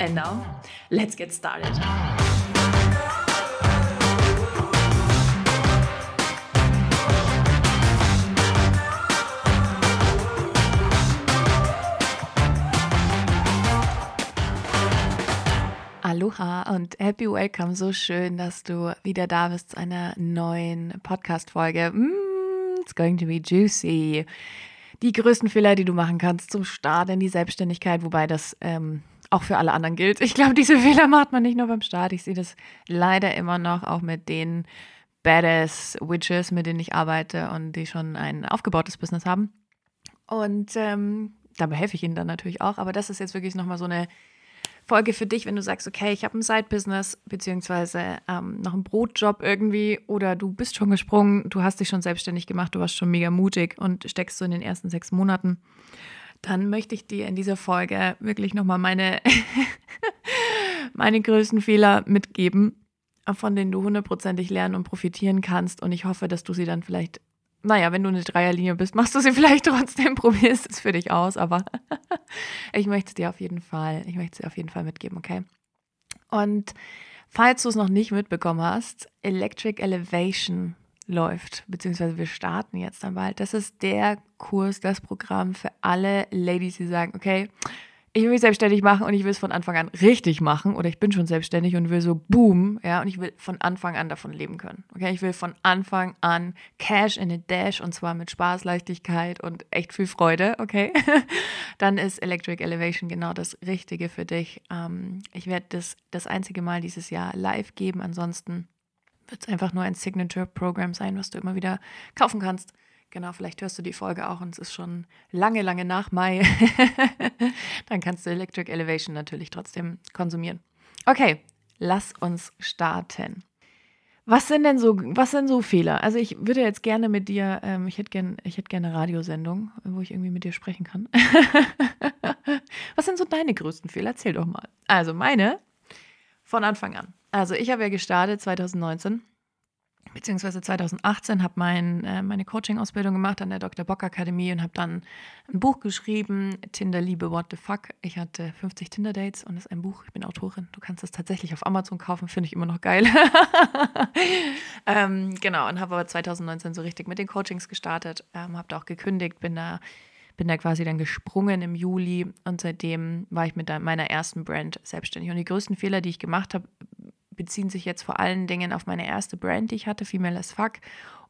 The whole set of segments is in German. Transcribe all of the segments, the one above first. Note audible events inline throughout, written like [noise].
And now, let's get started. Aloha und happy welcome. So schön, dass du wieder da bist zu einer neuen Podcast-Folge. Mm, it's going to be juicy. Die größten Fehler, die du machen kannst zum Start in die Selbstständigkeit, wobei das ähm, auch für alle anderen gilt. Ich glaube, diese [laughs] Fehler macht man nicht nur beim Start. Ich sehe das leider immer noch auch mit den Badass Witches, mit denen ich arbeite und die schon ein aufgebautes Business haben. Und ähm, dabei helfe ich ihnen dann natürlich auch. Aber das ist jetzt wirklich nochmal so eine Folge für dich, wenn du sagst, okay, ich habe ein Side-Business beziehungsweise ähm, noch einen Brotjob irgendwie oder du bist schon gesprungen, du hast dich schon selbstständig gemacht, du warst schon mega mutig und steckst so in den ersten sechs Monaten dann möchte ich dir in dieser Folge wirklich nochmal meine, [laughs] meine größten Fehler mitgeben, von denen du hundertprozentig lernen und profitieren kannst. Und ich hoffe, dass du sie dann vielleicht, naja, wenn du eine Dreierlinie bist, machst du sie [laughs] vielleicht trotzdem, probierst es für dich aus, aber [laughs] ich möchte dir auf jeden Fall, ich möchte es dir auf jeden Fall mitgeben, okay? Und falls du es noch nicht mitbekommen hast, Electric Elevation läuft, beziehungsweise wir starten jetzt dann bald. Das ist der Kurs, das Programm für alle Ladies, die sagen, okay, ich will mich selbstständig machen und ich will es von Anfang an richtig machen oder ich bin schon selbstständig und will so boom, ja, und ich will von Anfang an davon leben können. Okay, ich will von Anfang an Cash in a Dash und zwar mit Spaß, Leichtigkeit und echt viel Freude, okay? [laughs] Dann ist Electric Elevation genau das Richtige für dich. Ähm, ich werde das das einzige Mal dieses Jahr live geben, ansonsten wird es einfach nur ein Signature-Programm sein, was du immer wieder kaufen kannst. Genau, vielleicht hörst du die Folge auch und es ist schon lange, lange nach Mai. [laughs] Dann kannst du Electric Elevation natürlich trotzdem konsumieren. Okay, lass uns starten. Was sind denn so, was sind so Fehler? Also ich würde jetzt gerne mit dir, ähm, ich hätte gerne, ich hätte gerne eine Radiosendung, wo ich irgendwie mit dir sprechen kann. [laughs] was sind so deine größten Fehler? Erzähl doch mal. Also meine von Anfang an. Also ich habe ja gestartet 2019 beziehungsweise 2018 habe mein, äh, meine Coaching-Ausbildung gemacht an der Dr. Bock Akademie und habe dann ein Buch geschrieben, Tinder Liebe What the Fuck. Ich hatte 50 Tinder-Dates und das ist ein Buch. Ich bin Autorin. Du kannst das tatsächlich auf Amazon kaufen, finde ich immer noch geil. [laughs] ähm, genau, und habe aber 2019 so richtig mit den Coachings gestartet, ähm, habe da auch gekündigt, bin da bin da quasi dann gesprungen im Juli und seitdem war ich mit meiner ersten Brand selbstständig. Und die größten Fehler, die ich gemacht habe, beziehen sich jetzt vor allen Dingen auf meine erste Brand, die ich hatte, Female as Fuck.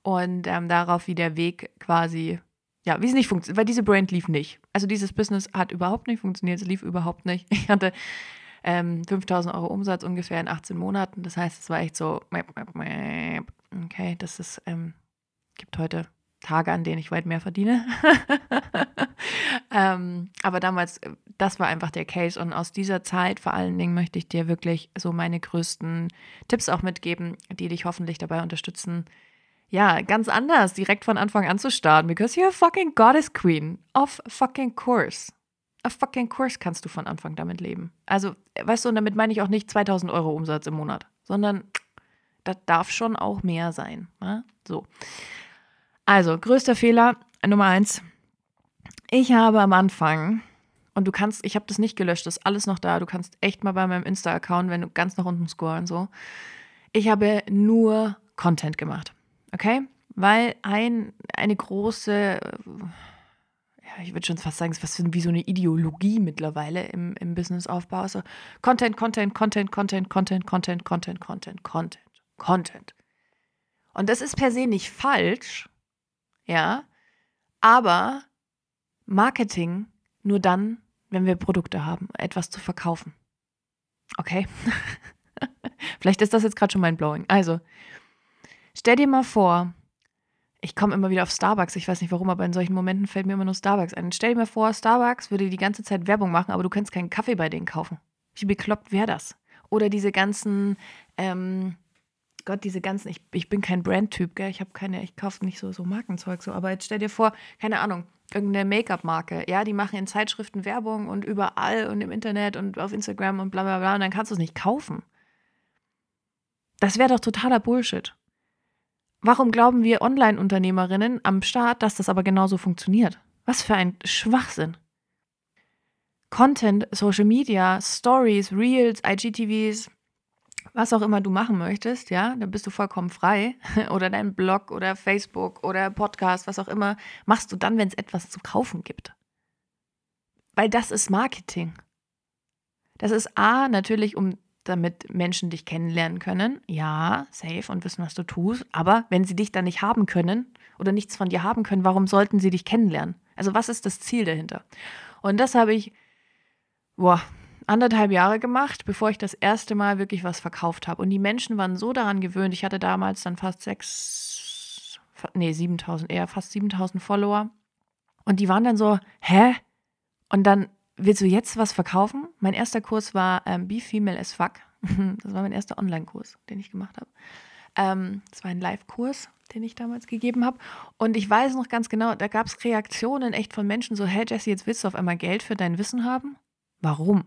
Und ähm, darauf, wie der Weg quasi, ja, wie es nicht funktioniert, weil diese Brand lief nicht. Also dieses Business hat überhaupt nicht funktioniert, es lief überhaupt nicht. Ich hatte ähm, 5000 Euro Umsatz ungefähr in 18 Monaten. Das heißt, es war echt so, okay, das ist, ähm, gibt heute Tage, an denen ich weit mehr verdiene. [laughs] ähm, aber damals, das war einfach der Case. Und aus dieser Zeit vor allen Dingen möchte ich dir wirklich so meine größten Tipps auch mitgeben, die dich hoffentlich dabei unterstützen, ja, ganz anders direkt von Anfang an zu starten. Because you're a fucking goddess queen of fucking course. A fucking course kannst du von Anfang damit leben. Also, weißt du, und damit meine ich auch nicht 2000 Euro Umsatz im Monat, sondern das darf schon auch mehr sein. Ne? So. Also, größter Fehler Nummer eins. Ich habe am Anfang, und du kannst, ich habe das nicht gelöscht, das ist alles noch da. Du kannst echt mal bei meinem Insta-Account, wenn du ganz nach unten scrollen, so. Ich habe nur Content gemacht. Okay? Weil ein, eine große, ja, ich würde schon fast sagen, es ist wie so eine Ideologie mittlerweile im, im Businessaufbau. Also Content, Content, Content, Content, Content, Content, Content, Content, Content, Content. Und das ist per se nicht falsch, ja. Aber Marketing nur dann, wenn wir Produkte haben, etwas zu verkaufen. Okay? [laughs] Vielleicht ist das jetzt gerade schon mein Blowing. Also, stell dir mal vor, ich komme immer wieder auf Starbucks, ich weiß nicht warum, aber in solchen Momenten fällt mir immer nur Starbucks ein. Stell dir mal vor, Starbucks würde die ganze Zeit Werbung machen, aber du kannst keinen Kaffee bei denen kaufen. Wie bekloppt wäre das? Oder diese ganzen, ähm, Gott, diese ganzen, ich, ich bin kein Brandtyp, gell? Ich habe keine, ich kaufe nicht so, so Markenzeug so, aber jetzt stell dir vor, keine Ahnung, irgendeine Make-up-Marke, ja, die machen in Zeitschriften Werbung und überall und im Internet und auf Instagram und bla bla bla und dann kannst du es nicht kaufen. Das wäre doch totaler Bullshit. Warum glauben wir Online-Unternehmerinnen am Start, dass das aber genauso funktioniert? Was für ein Schwachsinn. Content, Social Media, Stories, Reels, IGTVs, was auch immer du machen möchtest, ja, da bist du vollkommen frei. [laughs] Oder dein Blog oder Facebook oder Podcast, was auch immer, machst du dann, wenn es etwas zu kaufen gibt. Weil das ist Marketing. Das ist A, natürlich, um damit Menschen dich kennenlernen können. Ja, safe und wissen, was du tust. Aber wenn sie dich dann nicht haben können oder nichts von dir haben können, warum sollten sie dich kennenlernen? Also was ist das Ziel dahinter? Und das habe ich, boah, anderthalb Jahre gemacht, bevor ich das erste Mal wirklich was verkauft habe. Und die Menschen waren so daran gewöhnt. Ich hatte damals dann fast sechs, nee, 7000, eher fast 7000 Follower. Und die waren dann so, hä? Und dann willst du jetzt was verkaufen? Mein erster Kurs war ähm, Be Female as Fuck. [laughs] Das war mein erster Online-Kurs, den ich gemacht habe. Ähm, das war ein Live-Kurs, den ich damals gegeben habe. Und ich weiß noch ganz genau, da gab es Reaktionen echt von Menschen so, hey Jesse, jetzt willst du auf einmal Geld für dein Wissen haben? Warum?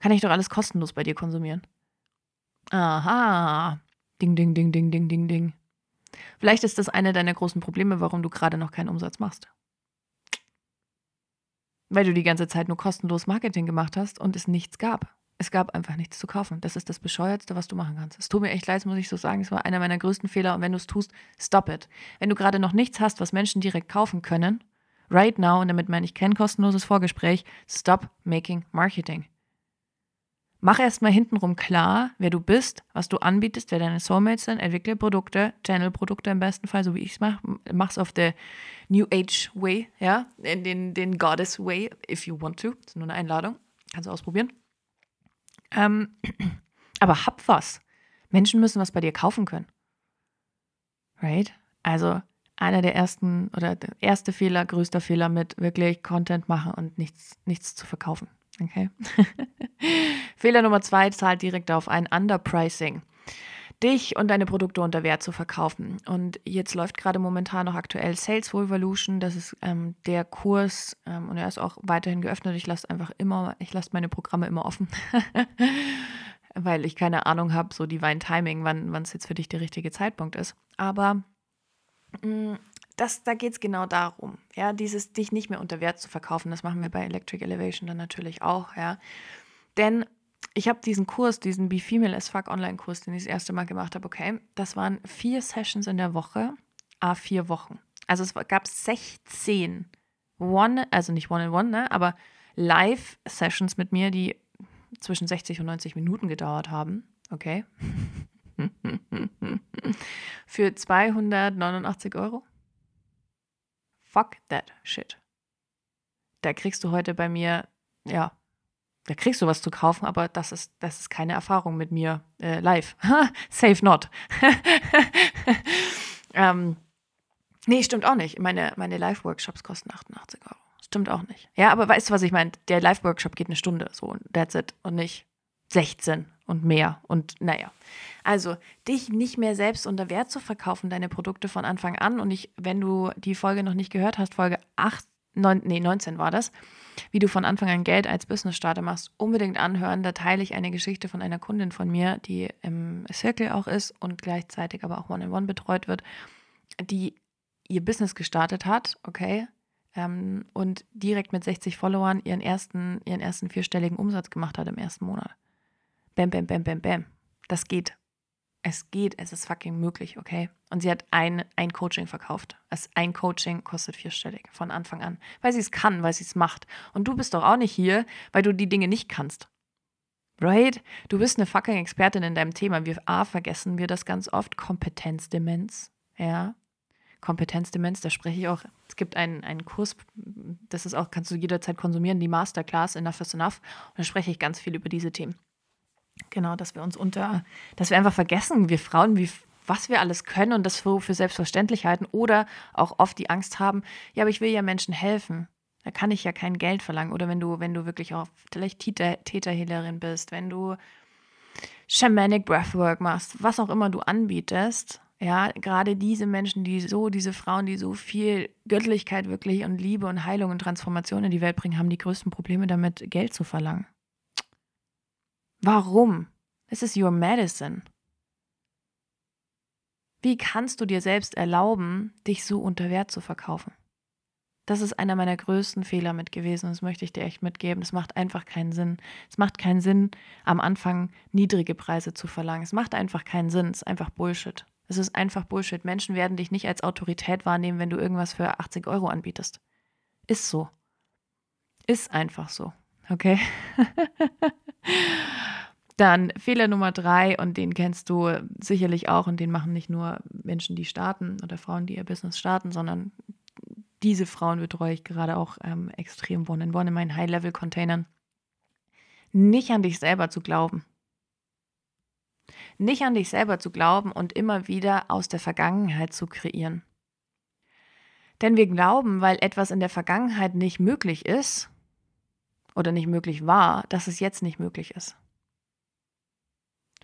Kann ich doch alles kostenlos bei dir konsumieren. Aha. Ding, ding, ding, ding, ding, ding, ding. Vielleicht ist das eine deiner großen Probleme, warum du gerade noch keinen Umsatz machst. Weil du die ganze Zeit nur kostenlos Marketing gemacht hast und es nichts gab. Es gab einfach nichts zu kaufen. Das ist das Bescheuertste, was du machen kannst. Es tut mir echt leid, muss ich so sagen. Es war einer meiner größten Fehler. Und wenn du es tust, stop it. Wenn du gerade noch nichts hast, was Menschen direkt kaufen können, right now, und damit meine ich kein kostenloses Vorgespräch, stop making marketing. Mach erstmal hintenrum klar, wer du bist, was du anbietest, wer deine Soulmates sind, entwickle Produkte, Channel-Produkte im besten Fall, so wie ich es mache. Mach's auf der New Age Way, ja, in den, den Goddess Way, if you want to. Das ist nur eine Einladung. Kannst du ausprobieren. Ähm, [clears throat] aber hab was. Menschen müssen was bei dir kaufen können. Right? Also einer der ersten oder der erste Fehler, größter Fehler mit wirklich Content machen und nichts, nichts zu verkaufen. Okay. [laughs] Fehler Nummer zwei zahlt direkt auf ein Underpricing. Dich und deine Produkte unter Wert zu verkaufen. Und jetzt läuft gerade momentan noch aktuell Sales Revolution. Das ist ähm, der Kurs ähm, und er ist auch weiterhin geöffnet. Ich lasse einfach immer, ich lasse meine Programme immer offen, [laughs] weil ich keine Ahnung habe, so Divine Timing, wann es jetzt für dich der richtige Zeitpunkt ist. Aber mm, das, da geht es genau darum, ja, dieses dich nicht mehr unter Wert zu verkaufen. Das machen wir bei Electric Elevation dann natürlich auch, ja. Denn ich habe diesen Kurs, diesen Be Female as Fuck Online-Kurs, den ich das erste Mal gemacht habe, okay, das waren vier Sessions in der Woche, a vier Wochen. Also es gab 16 One, also nicht One-in-One, ne, aber Live-Sessions mit mir, die zwischen 60 und 90 Minuten gedauert haben, okay. [laughs] Für 289 Euro. Fuck that shit. Da kriegst du heute bei mir, ja, da kriegst du was zu kaufen, aber das ist, das ist keine Erfahrung mit mir äh, live. [laughs] Safe not. [laughs] ähm, nee, stimmt auch nicht. Meine, meine Live-Workshops kosten 88 Euro. Stimmt auch nicht. Ja, aber weißt du, was ich meine? Der Live-Workshop geht eine Stunde, so, that's it. Und nicht 16 und mehr. Und naja. Also, dich nicht mehr selbst unter Wert zu verkaufen, deine Produkte von Anfang an. Und ich, wenn du die Folge noch nicht gehört hast, Folge 8, 9, nee, 19 war das, wie du von Anfang an Geld als Business-Starter machst, unbedingt anhören. Da teile ich eine Geschichte von einer Kundin von mir, die im Circle auch ist und gleichzeitig aber auch One-in-One -one betreut wird, die ihr Business gestartet hat, okay, ähm, und direkt mit 60 Followern ihren ersten, ihren ersten vierstelligen Umsatz gemacht hat im ersten Monat. Bam, bam, bam, bam, bam. Das geht. Es geht, es ist fucking möglich, okay? Und sie hat ein, ein Coaching verkauft. Es, ein Coaching kostet vierstellig von Anfang an, weil sie es kann, weil sie es macht. Und du bist doch auch nicht hier, weil du die Dinge nicht kannst. Right? Du bist eine fucking Expertin in deinem Thema. Wir A, vergessen wir das ganz oft. Kompetenzdemenz. Ja. Kompetenzdemenz, da spreche ich auch. Es gibt einen, einen Kurs, das ist auch, kannst du jederzeit konsumieren, die Masterclass Enough is Enough. Und da spreche ich ganz viel über diese Themen. Genau, dass wir uns unter, dass wir einfach vergessen, wir Frauen, wie, was wir alles können und das für, für selbstverständlich halten oder auch oft die Angst haben, ja, aber ich will ja Menschen helfen. Da kann ich ja kein Geld verlangen. Oder wenn du, wenn du wirklich auch vielleicht Täter, Täterhehlerin bist, wenn du Shamanic Breathwork machst, was auch immer du anbietest, ja, gerade diese Menschen, die so, diese Frauen, die so viel Göttlichkeit wirklich und Liebe und Heilung und Transformation in die Welt bringen, haben die größten Probleme damit, Geld zu verlangen. Warum? This is your medicine. Wie kannst du dir selbst erlauben, dich so unter Wert zu verkaufen? Das ist einer meiner größten Fehler mit gewesen und das möchte ich dir echt mitgeben. Es macht einfach keinen Sinn. Es macht keinen Sinn, am Anfang niedrige Preise zu verlangen. Es macht einfach keinen Sinn. Es ist einfach Bullshit. Es ist einfach Bullshit. Menschen werden dich nicht als Autorität wahrnehmen, wenn du irgendwas für 80 Euro anbietest. Ist so. Ist einfach so. Okay? [laughs] Dann Fehler Nummer drei, und den kennst du sicherlich auch, und den machen nicht nur Menschen, die starten oder Frauen, die ihr Business starten, sondern diese Frauen betreue ich gerade auch ähm, extrem one-in-one in meinen High-Level-Containern. Nicht an dich selber zu glauben. Nicht an dich selber zu glauben und immer wieder aus der Vergangenheit zu kreieren. Denn wir glauben, weil etwas in der Vergangenheit nicht möglich ist oder nicht möglich war, dass es jetzt nicht möglich ist.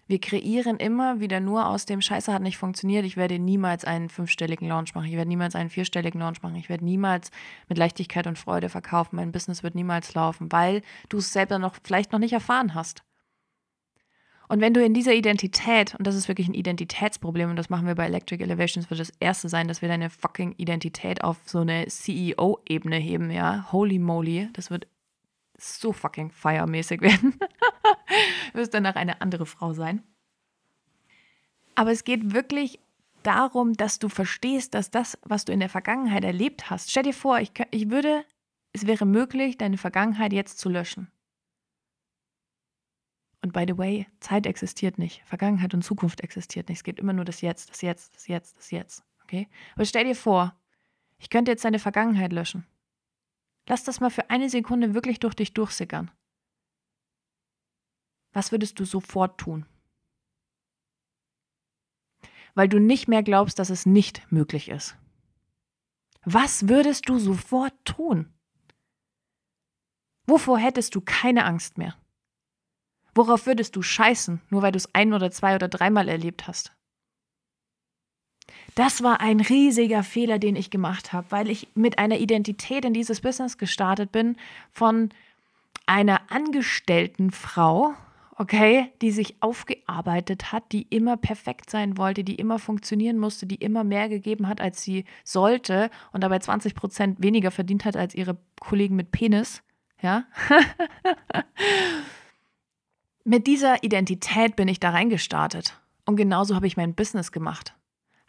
Wir kreieren immer wieder nur aus dem Scheiße hat nicht funktioniert. Ich werde niemals einen fünfstelligen Launch machen. Ich werde niemals einen vierstelligen Launch machen. Ich werde niemals mit Leichtigkeit und Freude verkaufen. Mein Business wird niemals laufen, weil du es selber noch vielleicht noch nicht erfahren hast. Und wenn du in dieser Identität, und das ist wirklich ein Identitätsproblem, und das machen wir bei Electric Elevations, wird das erste sein, dass wir deine fucking Identität auf so eine CEO-Ebene heben, ja. Holy moly, das wird so fucking feiermäßig [laughs] werden. wirst danach eine andere Frau sein. Aber es geht wirklich darum, dass du verstehst, dass das, was du in der Vergangenheit erlebt hast, stell dir vor, ich, ich würde, es wäre möglich, deine Vergangenheit jetzt zu löschen. Und by the way, Zeit existiert nicht. Vergangenheit und Zukunft existiert nicht. Es geht immer nur das Jetzt, das Jetzt, das Jetzt, das Jetzt. Okay? Aber stell dir vor, ich könnte jetzt deine Vergangenheit löschen. Lass das mal für eine Sekunde wirklich durch dich durchsickern. Was würdest du sofort tun? Weil du nicht mehr glaubst, dass es nicht möglich ist. Was würdest du sofort tun? Wovor hättest du keine Angst mehr? Worauf würdest du scheißen, nur weil du es ein oder zwei oder dreimal erlebt hast? Das war ein riesiger Fehler, den ich gemacht habe, weil ich mit einer Identität in dieses Business gestartet bin von einer angestellten Frau, okay, die sich aufgearbeitet hat, die immer perfekt sein wollte, die immer funktionieren musste, die immer mehr gegeben hat, als sie sollte und dabei 20 Prozent weniger verdient hat als ihre Kollegen mit Penis, ja. [laughs] mit dieser Identität bin ich da reingestartet und genauso habe ich mein Business gemacht.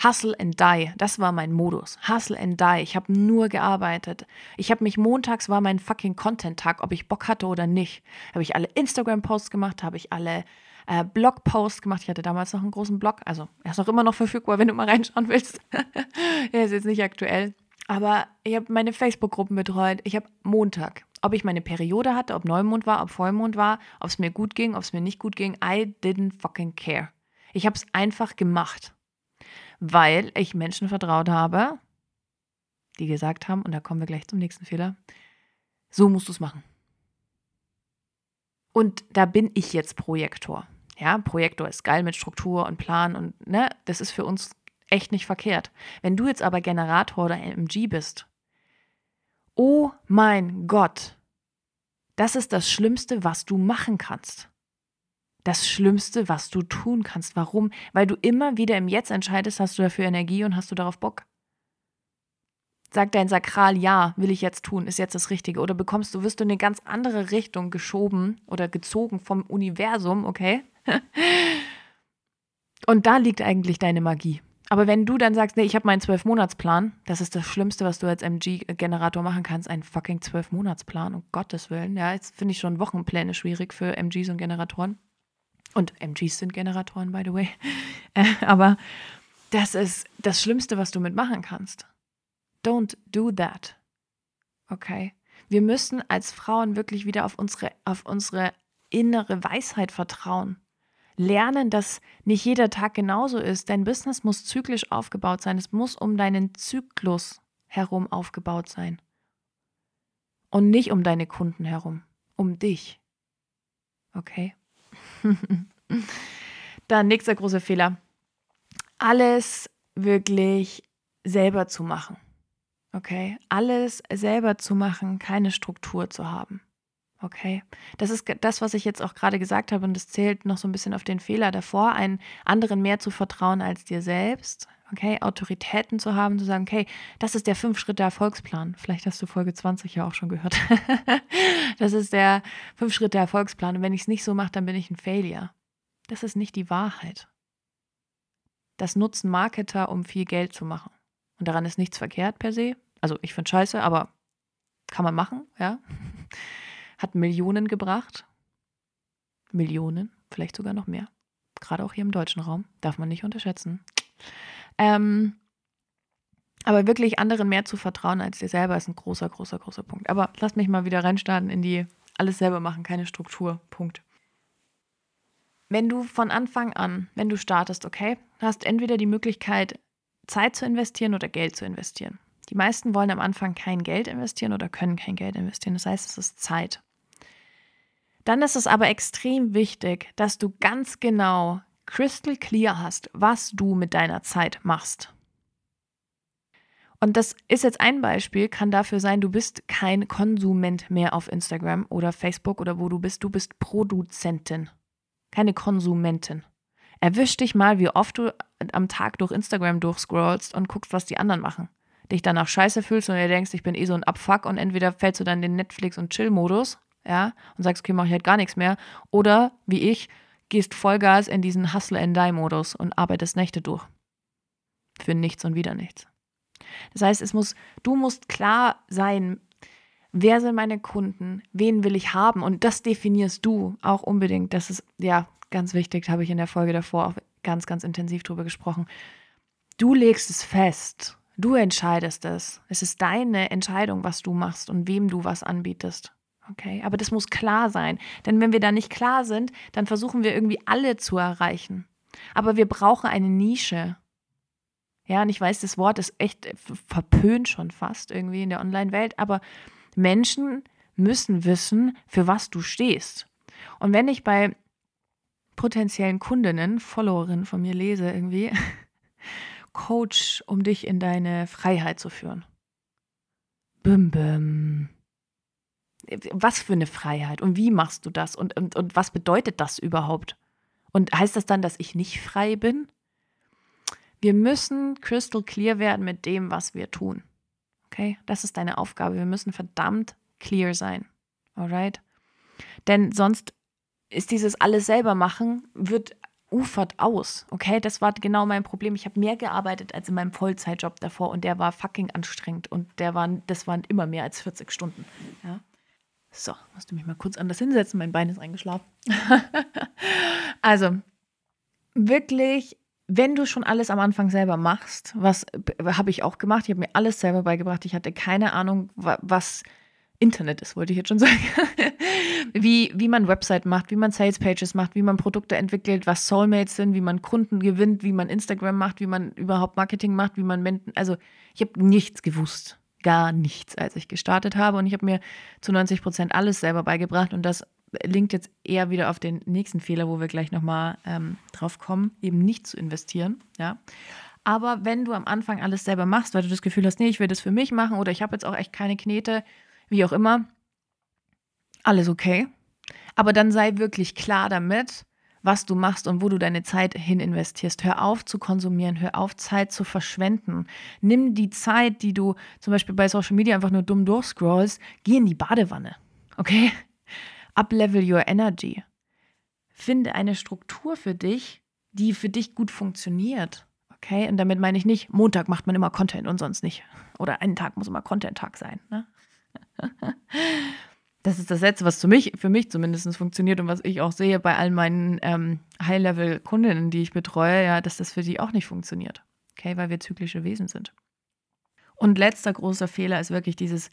Hustle and die, das war mein Modus. Hustle and die. Ich habe nur gearbeitet. Ich habe mich montags war mein fucking Content-Tag, ob ich Bock hatte oder nicht. Habe ich alle Instagram-Posts gemacht, habe ich alle äh, Blog-Posts gemacht. Ich hatte damals noch einen großen Blog, also er ist auch immer noch verfügbar, [laughs] wenn du mal reinschauen willst. [laughs] er ist jetzt nicht aktuell. Aber ich habe meine Facebook-Gruppen betreut. Ich habe Montag, ob ich meine Periode hatte, ob Neumond war, ob Vollmond war, ob es mir gut ging, ob es mir nicht gut ging. I didn't fucking care. Ich habe es einfach gemacht weil ich Menschen vertraut habe, die gesagt haben, und da kommen wir gleich zum nächsten Fehler, so musst du es machen. Und da bin ich jetzt Projektor. Ja, Projektor ist geil mit Struktur und Plan und ne, das ist für uns echt nicht verkehrt. Wenn du jetzt aber Generator oder MG bist, oh mein Gott, das ist das Schlimmste, was du machen kannst das Schlimmste, was du tun kannst. Warum? Weil du immer wieder im Jetzt entscheidest, hast du dafür Energie und hast du darauf Bock. Sagt dein Sakral, ja, will ich jetzt tun, ist jetzt das Richtige. Oder bekommst du, wirst du in eine ganz andere Richtung geschoben oder gezogen vom Universum, okay? [laughs] und da liegt eigentlich deine Magie. Aber wenn du dann sagst, nee, ich habe meinen Zwölf-Monats-Plan, das ist das Schlimmste, was du als MG-Generator machen kannst, ein fucking Zwölf-Monats-Plan, um Gottes Willen. Ja, jetzt finde ich schon Wochenpläne schwierig für MGs und Generatoren. Und MGs sind Generatoren, by the way. [laughs] Äh, aber das ist das Schlimmste, was du mitmachen kannst. Don't do that. Okay? Wir müssen als Frauen wirklich wieder auf unsere, auf unsere innere Weisheit vertrauen. Lernen, dass nicht jeder Tag genauso ist. Dein Business muss zyklisch aufgebaut sein. Es muss um deinen Zyklus herum aufgebaut sein. Und nicht um deine Kunden herum. Um dich. Okay? [laughs] Dann nächster großer Fehler. Alles wirklich selber zu machen. Okay? Alles selber zu machen, keine Struktur zu haben. Okay, das ist das, was ich jetzt auch gerade gesagt habe, und das zählt noch so ein bisschen auf den Fehler davor, einen anderen mehr zu vertrauen als dir selbst. Okay, Autoritäten zu haben, zu sagen, okay, das ist der Fünf-Schritte-Erfolgsplan. Vielleicht hast du Folge 20 ja auch schon gehört. [laughs] das ist der Fünf-Schritte-Erfolgsplan. Und wenn ich es nicht so mache, dann bin ich ein Failure. Das ist nicht die Wahrheit. Das nutzen Marketer, um viel Geld zu machen. Und daran ist nichts verkehrt per se. Also ich finde scheiße, aber kann man machen, ja hat Millionen gebracht. Millionen, vielleicht sogar noch mehr. Gerade auch hier im deutschen Raum. Darf man nicht unterschätzen. Ähm, aber wirklich anderen mehr zu vertrauen als dir selber ist ein großer, großer, großer Punkt. Aber lass mich mal wieder reinstarten in die alles selber machen, keine Struktur. Punkt. Wenn du von Anfang an, wenn du startest, okay, hast entweder die Möglichkeit, Zeit zu investieren oder Geld zu investieren. Die meisten wollen am Anfang kein Geld investieren oder können kein Geld investieren. Das heißt, es ist Zeit. Dann ist es aber extrem wichtig, dass du ganz genau crystal clear hast, was du mit deiner Zeit machst. Und das ist jetzt ein Beispiel, kann dafür sein, du bist kein Konsument mehr auf Instagram oder Facebook oder wo du bist, du bist Produzentin, keine Konsumentin. Erwisch dich mal, wie oft du am Tag durch Instagram durchscrollst und guckst, was die anderen machen. Dich danach scheiße fühlst und dir denkst, ich bin eh so ein Abfuck und entweder fällst du dann in den Netflix- und Chill-Modus ja, und sagst, okay, mache ich halt gar nichts mehr. Oder, wie ich, gehst Vollgas in diesen Hustle-and-Die-Modus und arbeitest Nächte durch. Für nichts und wieder nichts. Das heißt, es muss, du musst klar sein, wer sind meine Kunden, wen will ich haben und das definierst du auch unbedingt. Das ist ja ganz wichtig, habe ich in der Folge davor auch ganz, ganz intensiv drüber gesprochen. Du legst es fest, du entscheidest es. Es ist deine Entscheidung, was du machst und wem du was anbietest. Okay, aber das muss klar sein. Denn wenn wir da nicht klar sind, dann versuchen wir irgendwie alle zu erreichen. Aber wir brauchen eine Nische. Ja, und ich weiß, das Wort ist echt verpönt schon fast irgendwie in der Online-Welt, aber Menschen müssen wissen, für was du stehst. Und wenn ich bei potenziellen Kundinnen, Followerinnen von mir lese, irgendwie, [laughs] Coach, um dich in deine Freiheit zu führen. Bim, bim was für eine Freiheit und wie machst du das und, und, und was bedeutet das überhaupt? Und heißt das dann, dass ich nicht frei bin? Wir müssen crystal clear werden mit dem, was wir tun. Okay? Das ist deine Aufgabe. Wir müssen verdammt clear sein. Alright? Denn sonst ist dieses alles selber machen, wird ufert aus. Okay, das war genau mein Problem. Ich habe mehr gearbeitet als in meinem Vollzeitjob davor und der war fucking anstrengend und der war, das waren immer mehr als 40 Stunden. Ja. So, musst du mich mal kurz anders hinsetzen, mein Bein ist eingeschlafen. [laughs] also, wirklich, wenn du schon alles am Anfang selber machst, was habe ich auch gemacht, ich habe mir alles selber beigebracht, ich hatte keine Ahnung, was Internet ist, wollte ich jetzt schon [laughs] sagen. wie, wie man Website macht, wie man Sales Pages macht, wie man Produkte entwickelt, was Soulmates sind, wie man Kunden gewinnt, wie man Instagram macht, wie man überhaupt Marketing macht, wie man Menschen, also ich habe nichts gewusst gar nichts, als ich gestartet habe. Und ich habe mir zu 90 Prozent alles selber beigebracht. Und das linkt jetzt eher wieder auf den nächsten Fehler, wo wir gleich nochmal ähm, drauf kommen, eben nicht zu investieren. Ja. Aber wenn du am Anfang alles selber machst, weil du das Gefühl hast, nee, ich will das für mich machen oder ich habe jetzt auch echt keine Knete, wie auch immer, alles okay. Aber dann sei wirklich klar damit, was du machst und wo du deine Zeit hin investierst. Hör auf zu konsumieren, hör auf Zeit zu verschwenden. Nimm die Zeit, die du zum Beispiel bei Social Media einfach nur dumm durchscrollst, geh in die Badewanne. Okay? Uplevel your energy. Finde eine Struktur für dich, die für dich gut funktioniert. Okay? Und damit meine ich nicht, Montag macht man immer Content und sonst nicht. Oder einen Tag muss immer Content-Tag sein. Ne? [laughs] das ist das Letzte, was für mich, für mich zumindest funktioniert und was ich auch sehe bei all meinen ähm, High-Level-Kundinnen, die ich betreue, ja, dass das für die auch nicht funktioniert. Okay, weil wir zyklische Wesen sind. Und letzter großer Fehler ist wirklich dieses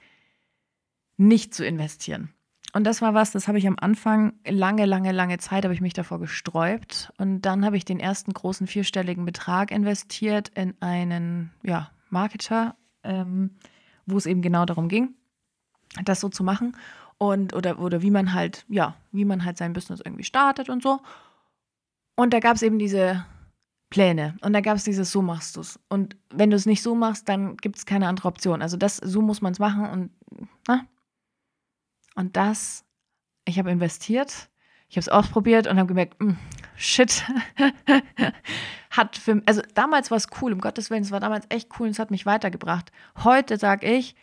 nicht zu investieren. Und das war was, das habe ich am Anfang lange, lange, lange Zeit habe ich mich davor gesträubt und dann habe ich den ersten großen vierstelligen Betrag investiert in einen ja, Marketer, ähm, wo es eben genau darum ging, das so zu machen und oder, oder wie man halt, ja, wie man halt sein Business irgendwie startet und so. Und da gab es eben diese Pläne. Und da gab es dieses, so machst du es. Und wenn du es nicht so machst, dann gibt es keine andere Option. Also das, so muss man es machen und na? Und das, ich habe investiert, ich habe es ausprobiert und habe gemerkt, mh, hm, shit, [laughs] hat für, also damals war es cool, um Gottes Willen, es war damals echt cool und es hat mich weitergebracht. Heute sage ich,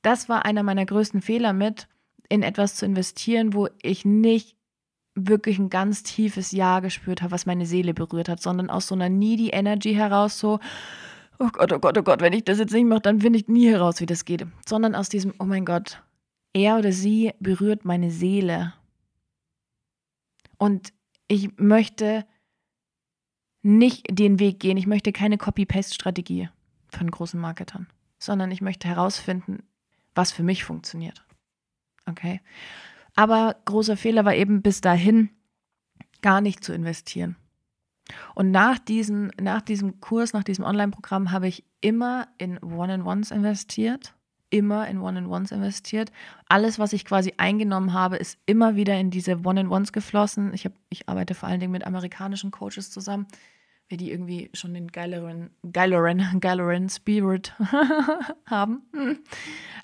das war einer meiner größten Fehler mit, in etwas zu investieren, wo ich nicht wirklich ein ganz tiefes Ja gespürt habe, was meine Seele berührt hat, sondern aus so einer needy Energy heraus so, oh Gott, oh Gott, oh Gott, wenn ich das jetzt nicht mache, dann finde ich nie heraus, wie das geht. Sondern aus diesem, oh mein Gott, er oder sie berührt meine Seele. Und ich möchte nicht den Weg gehen, ich möchte keine Copy-Paste-Strategie von großen Marketern, sondern ich möchte herausfinden, was für mich funktioniert. Okay. Aber großer Fehler war eben bis dahin gar nicht zu investieren. Und nach diesem, nach diesem Kurs, nach diesem Online-Programm habe ich immer in One-on-Ones investiert. Immer in One-on-Ones investiert. Alles, was ich quasi eingenommen habe, ist immer wieder in diese One-on-Ones geflossen. Ich, hab, ich arbeite vor allen Dingen mit amerikanischen Coaches zusammen weil die irgendwie schon den geileren, geileren, [laughs] geileren Spirit [laughs] haben.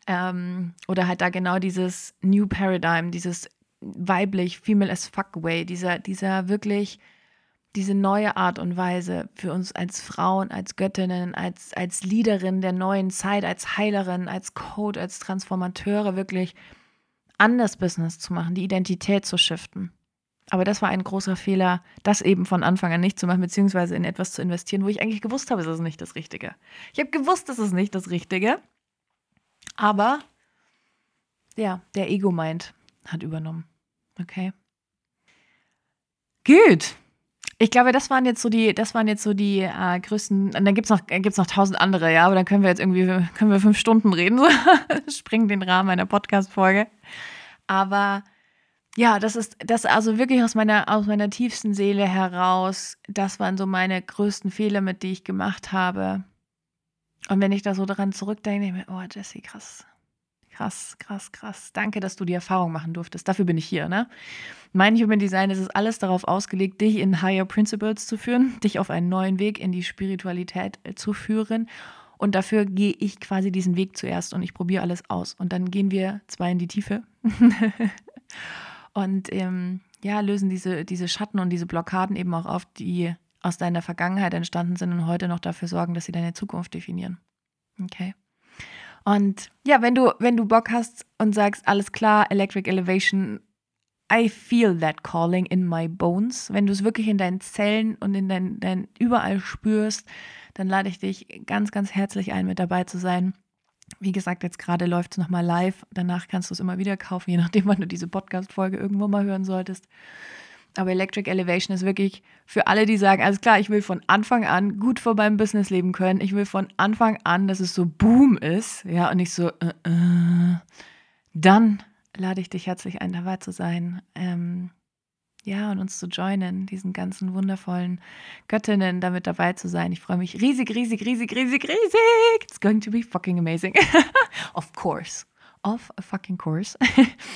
ähm, oder halt da genau dieses New Paradigm, dieses weiblich, female as fuck way, dieser, dieser wirklich, diese neue Art und Weise für uns als Frauen, als Göttinnen, als, als Leaderin der neuen Zeit, als Heilerin, als Code, als Transformateure wirklich anders Business zu machen, die Identität zu shiften. Aber das war ein großer Fehler, das eben von Anfang an nicht zu machen, beziehungsweise in etwas zu investieren, wo ich eigentlich gewusst habe, es ist nicht das Richtige. Ich habe gewusst, es ist nicht das Richtige. Aber ja, der Ego-Mind hat übernommen. Okay. Gut. Ich glaube, das waren jetzt so die, das waren jetzt so die äh, größten. Und dann gibt es noch, gibt's noch tausend andere, ja, aber dann können wir jetzt irgendwie, können wir fünf Stunden reden. [laughs] Springen den Rahmen einer Podcast-Folge. Aber ja, das ist das also wirklich aus meiner aus meiner tiefsten Seele heraus. Das waren so meine größten Fehler, mit die ich gemacht habe. Und wenn ich da so daran zurückdenke, denke ich mir, oh Jesse, krass. Krass, krass, krass. Danke, dass du die Erfahrung machen durftest. Dafür bin ich hier, ne? Mein Human Design ist es alles darauf ausgelegt, dich in Higher Principles zu führen, dich auf einen neuen Weg in die Spiritualität äh, zu führen. Und dafür gehe ich quasi diesen Weg zuerst und ich probiere alles aus. Und dann gehen wir zwei in die Tiefe. [laughs] und ähm, ja, lösen diese, diese Schatten und diese Blockaden eben auch auf, die aus deiner Vergangenheit entstanden sind und heute noch dafür sorgen, dass sie deine Zukunft definieren. Okay. Und ja, wenn du, wenn du Bock hast und sagst, alles klar, Electric Elevation, I feel that calling in my bones. Wenn du es wirklich in deinen Zellen und in dein, dein überall spürst, dann lade ich dich ganz, ganz herzlich ein, mit dabei zu sein. Wie gesagt, jetzt gerade läuft es nochmal live. Danach kannst du es immer wieder kaufen, je nachdem, [laughs] wann du diese Podcast-Folge irgendwo mal hören solltest. Aber Electric Elevation ist wirklich für alle, die sagen, alles klar, ich will von Anfang an gut vor meinem Business leben können. Ich will von Anfang an, dass es so Boom ist, ja, und nicht so, äh, äh. dann lade ich dich herzlich ein, dabei zu sein. Ähm, ja, und uns zu joinen, diesen ganzen wundervollen Göttinnen damit dabei zu sein. Ich freue mich riesig, riesig, riesig, riesig, riesig. It's going to be fucking amazing. [laughs] of course. Of a fucking course.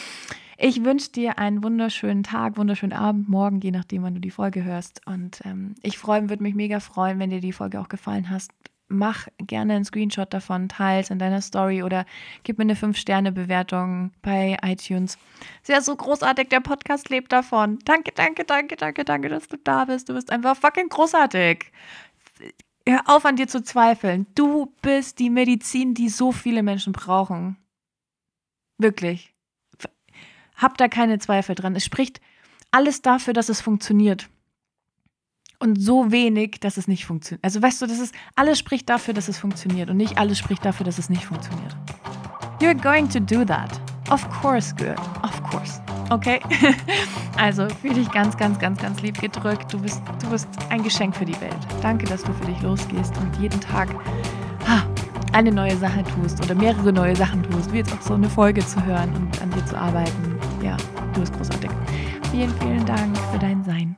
[laughs] ich wünsche dir einen wunderschönen Tag, wunderschönen Abend, morgen, je nachdem, wann du die Folge hörst. Und ähm, ich freue, würde mich mega freuen, wenn dir die Folge auch gefallen hast mach gerne einen Screenshot davon, teils in deiner Story oder gib mir eine 5-Sterne-Bewertung bei iTunes. Sehr so großartig, der Podcast lebt davon. Danke, danke, danke, danke, danke, dass du da bist. Du bist einfach fucking großartig. Hör auf an dir zu zweifeln. Du bist die Medizin, die so viele Menschen brauchen. Wirklich. Hab da keine Zweifel dran. Es spricht alles dafür, dass es funktioniert und so wenig, dass es nicht funktioniert. Also weißt du, das ist alles spricht dafür, dass es funktioniert und nicht alles spricht dafür, dass es nicht funktioniert. You're going to do that. Of course, girl. Of course. Okay? [laughs] Also fühle dich ganz, ganz, ganz, ganz lieb gedrückt. Du bist, du bist ein Geschenk für die Welt. Danke, dass du für dich losgehst und jeden Tag eine neue Sache tust oder mehrere neue Sachen tust, wie jetzt auch so eine Folge zu hören und an dir zu arbeiten. Ja, du bist großartig. Vielen, vielen Dank für dein Sein.